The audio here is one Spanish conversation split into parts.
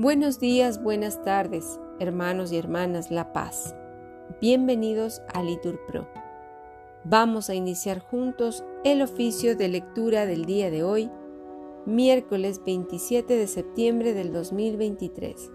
Buenos días, buenas tardes, hermanos y hermanas La Paz. Bienvenidos a Litur Pro. Vamos a iniciar juntos el oficio de lectura del día de hoy, miércoles 27 de septiembre del 2023.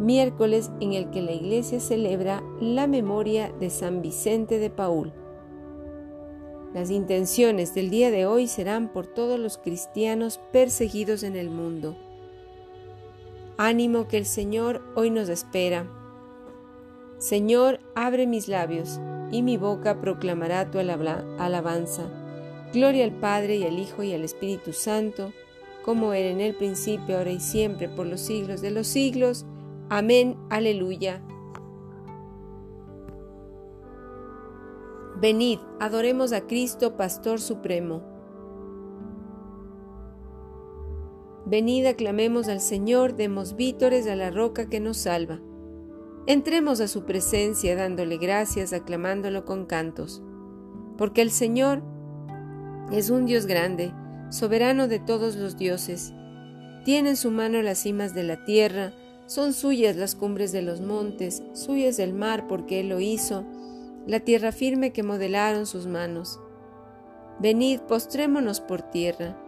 Miércoles en el que la Iglesia celebra la memoria de San Vicente de Paul. Las intenciones del día de hoy serán por todos los cristianos perseguidos en el mundo Ánimo que el Señor hoy nos espera. Señor, abre mis labios, y mi boca proclamará tu alabanza. Gloria al Padre y al Hijo y al Espíritu Santo, como era en el principio, ahora y siempre, por los siglos de los siglos. Amén. Aleluya. Venid, adoremos a Cristo, Pastor Supremo. Venid, aclamemos al Señor, demos vítores a la roca que nos salva. Entremos a su presencia dándole gracias, aclamándolo con cantos. Porque el Señor es un Dios grande, soberano de todos los dioses. Tiene en su mano las cimas de la tierra, son suyas las cumbres de los montes, suyas el mar porque Él lo hizo, la tierra firme que modelaron sus manos. Venid, postrémonos por tierra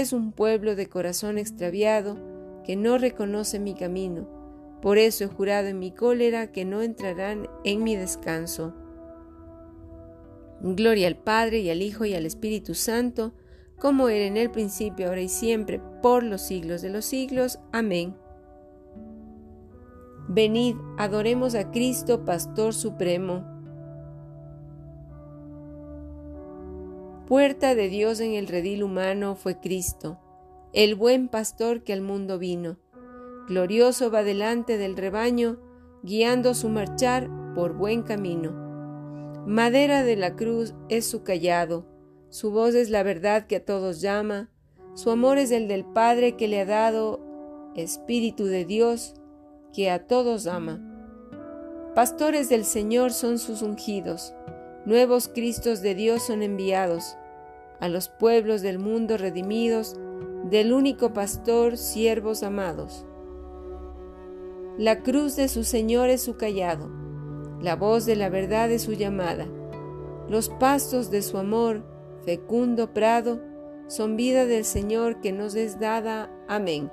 es un pueblo de corazón extraviado que no reconoce mi camino. Por eso he jurado en mi cólera que no entrarán en mi descanso. Gloria al Padre y al Hijo y al Espíritu Santo, como era en el principio, ahora y siempre, por los siglos de los siglos. Amén. Venid, adoremos a Cristo, Pastor Supremo. Puerta de Dios en el redil humano fue Cristo, el buen pastor que al mundo vino. Glorioso va delante del rebaño, guiando su marchar por buen camino. Madera de la cruz es su callado, su voz es la verdad que a todos llama, su amor es el del Padre que le ha dado, Espíritu de Dios que a todos ama. Pastores del Señor son sus ungidos, nuevos Cristos de Dios son enviados a los pueblos del mundo redimidos, del único pastor, siervos amados. La cruz de su Señor es su callado, la voz de la verdad es su llamada. Los pastos de su amor, fecundo prado, son vida del Señor que nos es dada. Amén.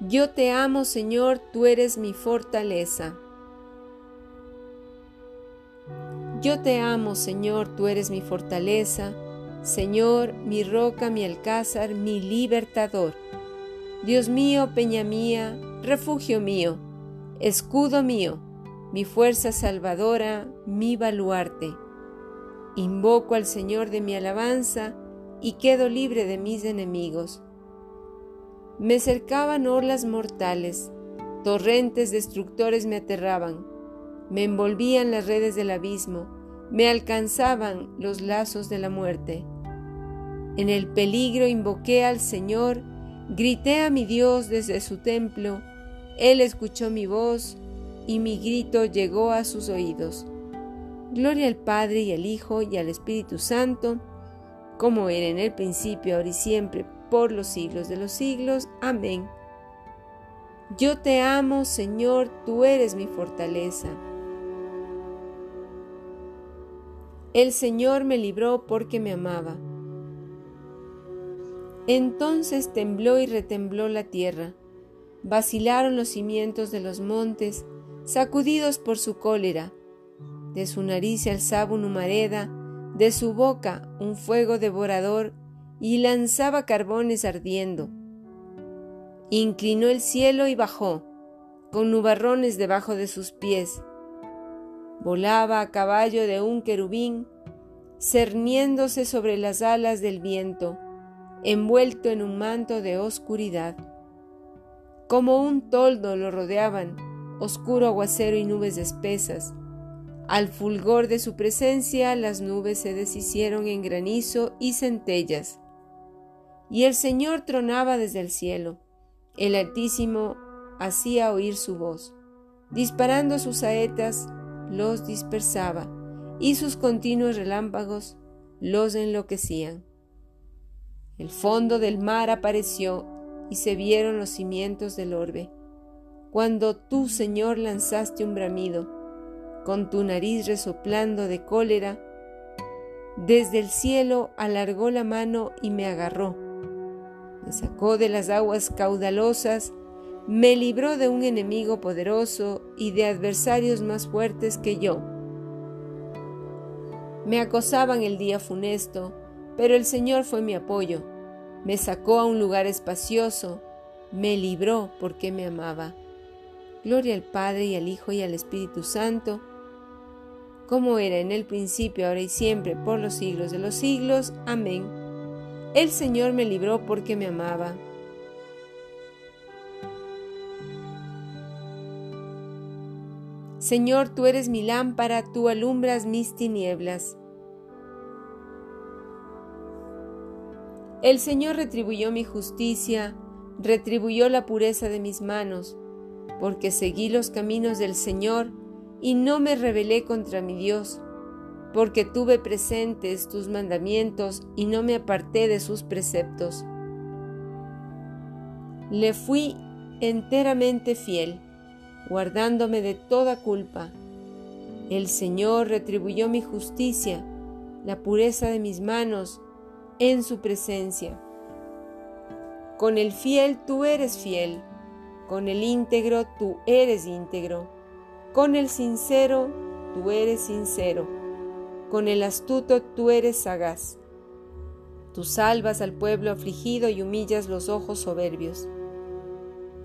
Yo te amo, Señor, tú eres mi fortaleza. Yo te amo, Señor, tú eres mi fortaleza, Señor, mi roca, mi alcázar, mi libertador. Dios mío, peña mía, refugio mío, escudo mío, mi fuerza salvadora, mi baluarte. Invoco al Señor de mi alabanza y quedo libre de mis enemigos. Me cercaban orlas mortales, torrentes destructores me aterraban me envolvían las redes del abismo, me alcanzaban los lazos de la muerte. En el peligro invoqué al Señor, grité a mi Dios desde su templo, Él escuchó mi voz y mi grito llegó a sus oídos. Gloria al Padre y al Hijo y al Espíritu Santo, como era en el principio, ahora y siempre, por los siglos de los siglos. Amén. Yo te amo, Señor, tú eres mi fortaleza. El Señor me libró porque me amaba. Entonces tembló y retembló la tierra, vacilaron los cimientos de los montes, sacudidos por su cólera. De su nariz se alzaba una humareda, de su boca un fuego devorador, y lanzaba carbones ardiendo. Inclinó el cielo y bajó, con nubarrones debajo de sus pies Volaba a caballo de un querubín, cerniéndose sobre las alas del viento, envuelto en un manto de oscuridad. Como un toldo lo rodeaban, oscuro aguacero y nubes espesas. Al fulgor de su presencia las nubes se deshicieron en granizo y centellas. Y el Señor tronaba desde el cielo. El Altísimo hacía oír su voz. Disparando sus saetas, los dispersaba, y sus continuos relámpagos los enloquecían. El fondo del mar apareció y se vieron los cimientos del orbe. Cuando tú, Señor, lanzaste un bramido, con tu nariz resoplando de cólera, desde el cielo alargó la mano y me agarró. Me sacó de las aguas caudalosas, me libró de un enemigo poderoso y de adversarios más fuertes que yo. Me acosaban el día funesto, pero el Señor fue mi apoyo. Me sacó a un lugar espacioso, me libró porque me amaba. Gloria al Padre y al Hijo y al Espíritu Santo, como era en el principio, ahora y siempre, por los siglos de los siglos. Amén. El Señor me libró porque me amaba. Señor, tú eres mi lámpara, tú alumbras mis tinieblas. El Señor retribuyó mi justicia, retribuyó la pureza de mis manos, porque seguí los caminos del Señor y no me rebelé contra mi Dios, porque tuve presentes tus mandamientos y no me aparté de sus preceptos. Le fui enteramente fiel, guardándome de toda culpa. El Señor retribuyó mi justicia, la pureza de mis manos, en su presencia. Con el fiel tú eres fiel, con el íntegro tú eres íntegro, con el sincero tú eres sincero, con el astuto tú eres sagaz. Tú salvas al pueblo afligido y humillas los ojos soberbios.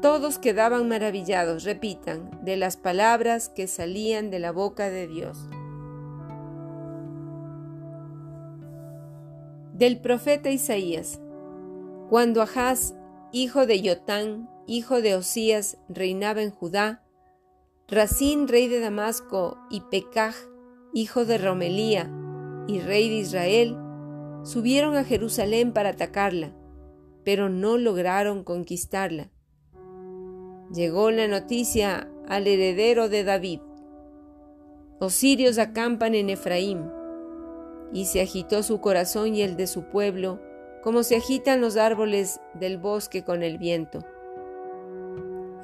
Todos quedaban maravillados, repitan, de las palabras que salían de la boca de Dios. Del profeta Isaías. Cuando Ahaz, hijo de Yotán, hijo de Osías, reinaba en Judá, Racín, rey de Damasco, y Pecaj, hijo de Romelía, y rey de Israel, subieron a Jerusalén para atacarla, pero no lograron conquistarla. Llegó la noticia al heredero de David. Los sirios acampan en Efraín y se agitó su corazón y el de su pueblo, como se agitan los árboles del bosque con el viento.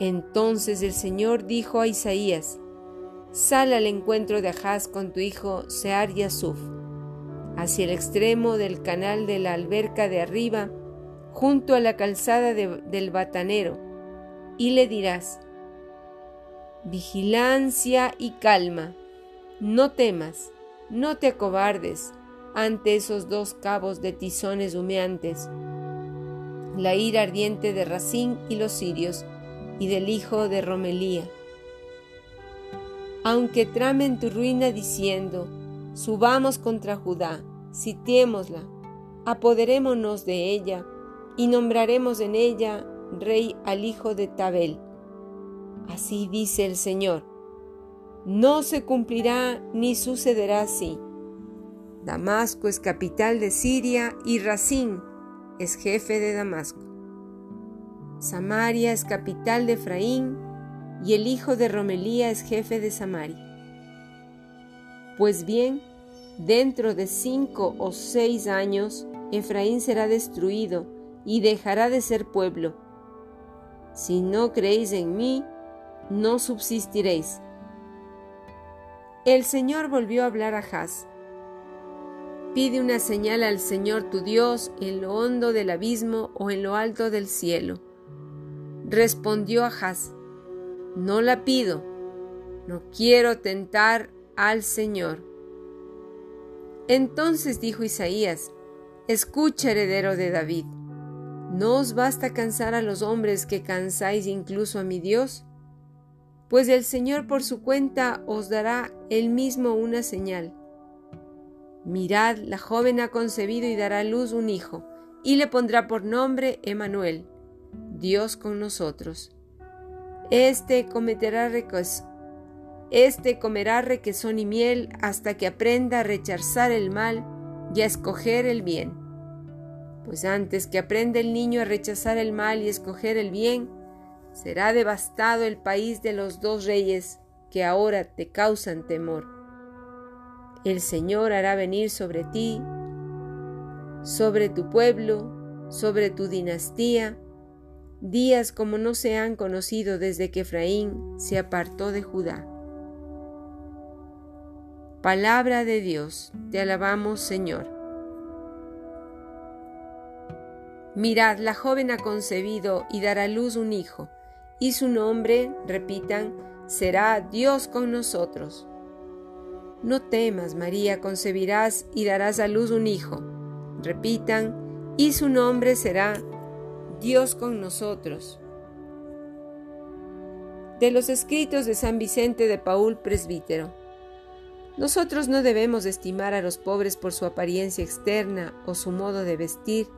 Entonces el Señor dijo a Isaías, Sal al encuentro de Ahaz con tu hijo Sear Yasuf, hacia el extremo del canal de la alberca de arriba, junto a la calzada del batanero, y le dirás, Vigilancia y calma, no temas, no te acobardes ante esos dos cabos de tizones humeantes, la ira ardiente de Racín y los sirios, y del hijo de Romelía. Aunque tramen tu ruina diciendo, subamos contra Judá, sitiémosla, apoderémonos de ella, y nombraremos en ella rey al hijo de Tabel. Así dice el Señor no se cumplirá ni sucederá así. Damasco es capital de Siria y Racín es jefe de Damasco. Samaria es capital de Efraín y el hijo de Romelía es jefe de Samaria. Pues bien, dentro de cinco o seis años, Efraín será destruido y dejará de ser pueblo. Si no creéis en mí, no subsistiréis. El Señor volvió a hablar a Haz. Pide una señal al Señor tu Dios en lo hondo del abismo o en lo alto del cielo. Respondió Haz. no la pido, no quiero tentar al Señor. Entonces dijo Isaías, Escucha, heredero de David, ¿no os basta cansar a los hombres que cansáis incluso a mi Dios? Pues el Señor por su cuenta os dará él mismo una señal. Mirad, la joven ha concebido y dará a luz un hijo, y le pondrá por nombre Emanuel, Dios con nosotros. Este cometerá este comerá requesón y miel hasta que aprenda a rechazar el mal y a escoger el bien. Pues antes que aprenda el niño a rechazar el mal y escoger el bien, será devastado el país de los dos reyes que ahora te causan temor. El Señor hará venir sobre ti, sobre tu pueblo, sobre tu dinastía, días como no se han conocido desde que Efraín se apartó de Judá. Palabra de Dios, te alabamos Señor. Mirad, la joven ha concebido y dará luz un hijo, y su nombre, repitan, será Dios con nosotros. No temas, María, concebirás y darás a luz un hijo. Repitan, y su nombre será Dios con nosotros. De los escritos de San Vicente de Paul, presbítero. Nosotros no debemos estimar a los pobres por su apariencia externa o su modo de vestir,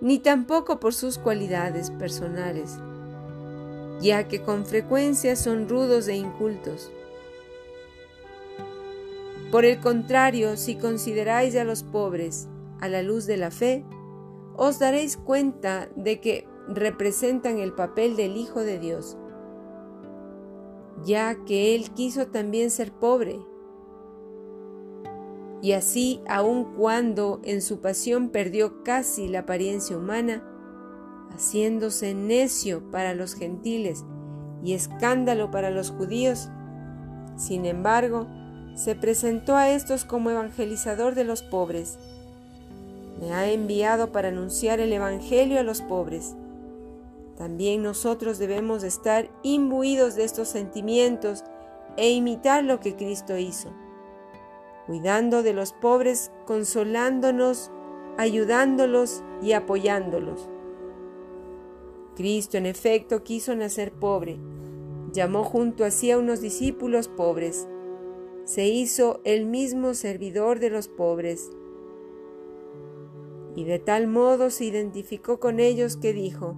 ni tampoco por sus cualidades personales, ya que con frecuencia son rudos e incultos. Por el contrario, si consideráis a los pobres a la luz de la fe, os daréis cuenta de que representan el papel del Hijo de Dios, ya que Él quiso también ser pobre. Y así, aun cuando en su pasión perdió casi la apariencia humana, haciéndose necio para los gentiles y escándalo para los judíos, sin embargo, se presentó a estos como evangelizador de los pobres me ha enviado para anunciar el Evangelio a los pobres. También nosotros debemos estar imbuidos de estos sentimientos e imitar lo que Cristo hizo, cuidando de los pobres, consolándonos, ayudándolos y apoyándolos. Cristo en efecto quiso nacer pobre, llamó junto a sí a unos discípulos pobres, se hizo el mismo servidor de los pobres y de tal modo se identificó con ellos que dijo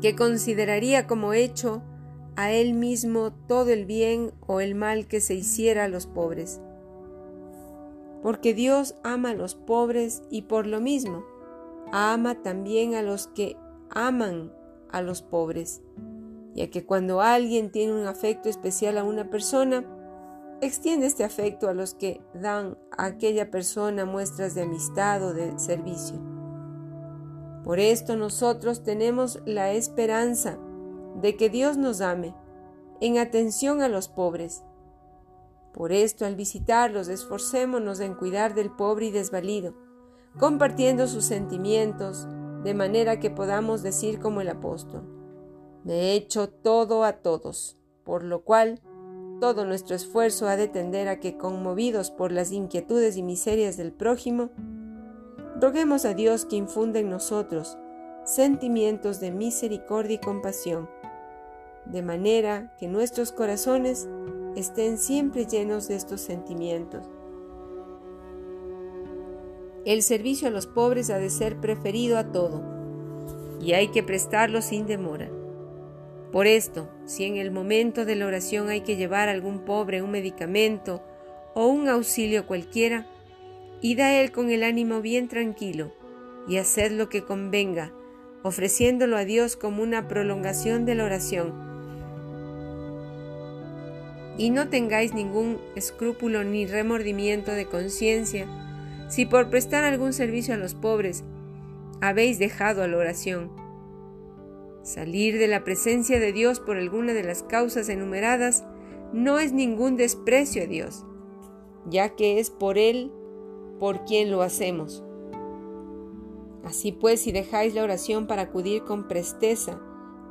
que consideraría como hecho a él mismo todo el bien o el mal que se hiciera a los pobres. Porque Dios ama a los pobres y por lo mismo ama también a los que aman a los pobres, ya que cuando alguien tiene un afecto especial a una persona, Extiende este afecto a los que dan a aquella persona muestras de amistad o de servicio. Por esto nosotros tenemos la esperanza de que Dios nos ame en atención a los pobres. Por esto al visitarlos esforcémonos en cuidar del pobre y desvalido, compartiendo sus sentimientos, de manera que podamos decir como el apóstol, me he hecho todo a todos, por lo cual todo nuestro esfuerzo ha de tender a que, conmovidos por las inquietudes y miserias del prójimo, roguemos a Dios que infunda en nosotros sentimientos de misericordia y compasión, de manera que nuestros corazones estén siempre llenos de estos sentimientos. El servicio a los pobres ha de ser preferido a todo, y hay que prestarlo sin demora. Por esto, si en el momento de la oración hay que llevar a algún pobre un medicamento o un auxilio cualquiera, id a él con el ánimo bien tranquilo y haced lo que convenga, ofreciéndolo a Dios como una prolongación de la oración. Y no tengáis ningún escrúpulo ni remordimiento de conciencia si por prestar algún servicio a los pobres habéis dejado a la oración Salir de la presencia de Dios por alguna de las causas enumeradas no es ningún desprecio a Dios, ya que es por Él por quien lo hacemos. Así pues, si dejáis la oración para acudir con presteza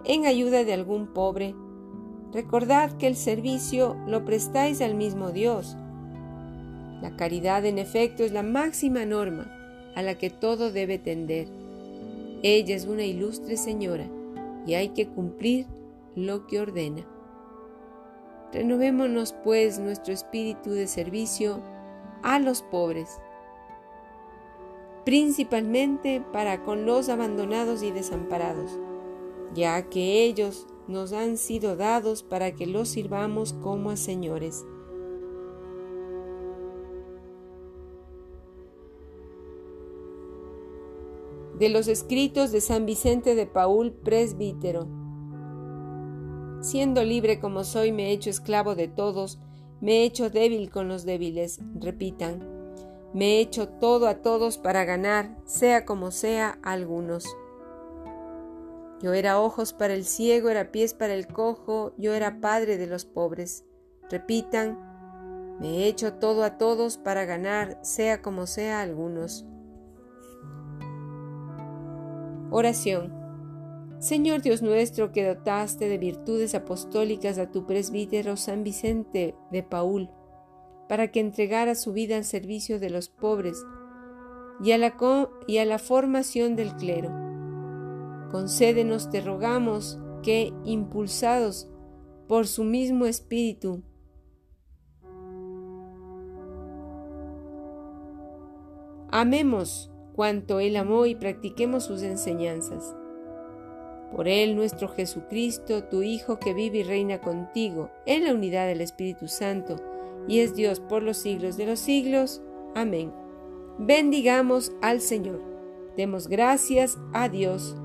en ayuda de algún pobre, Recordad que el servicio lo prestáis al mismo Dios. La caridad en efecto es la máxima norma a la que todo debe tender. Ella es una ilustre señora y hay que cumplir lo que ordena. Renovémonos pues nuestro espíritu de servicio a los pobres, principalmente para con los abandonados y desamparados, ya que ellos nos han sido dados para que los sirvamos como a señores. De los escritos de San Vicente de Paul, presbítero. Siendo libre como soy, me he hecho esclavo de todos, me he hecho débil con los débiles. Repitan, me he hecho todo a todos para ganar, sea como sea, a algunos. Yo era ojos para el ciego, era pies para el cojo, yo era padre de los pobres. Repitan, me he hecho todo a todos para ganar, sea como sea algunos. Oración. Señor Dios nuestro, que dotaste de virtudes apostólicas a tu presbítero San Vicente de Paul, para que entregara su vida al servicio de los pobres y a la, y a la formación del clero Concédenos, te rogamos, que, impulsados por su mismo espíritu, amemos cuanto Él amó y practiquemos sus enseñanzas. Por Él nuestro Jesucristo, tu Hijo que vive y reina contigo en la unidad del Espíritu Santo, y es Dios por los siglos de los siglos. Amén. Bendigamos al Señor. Demos gracias a Dios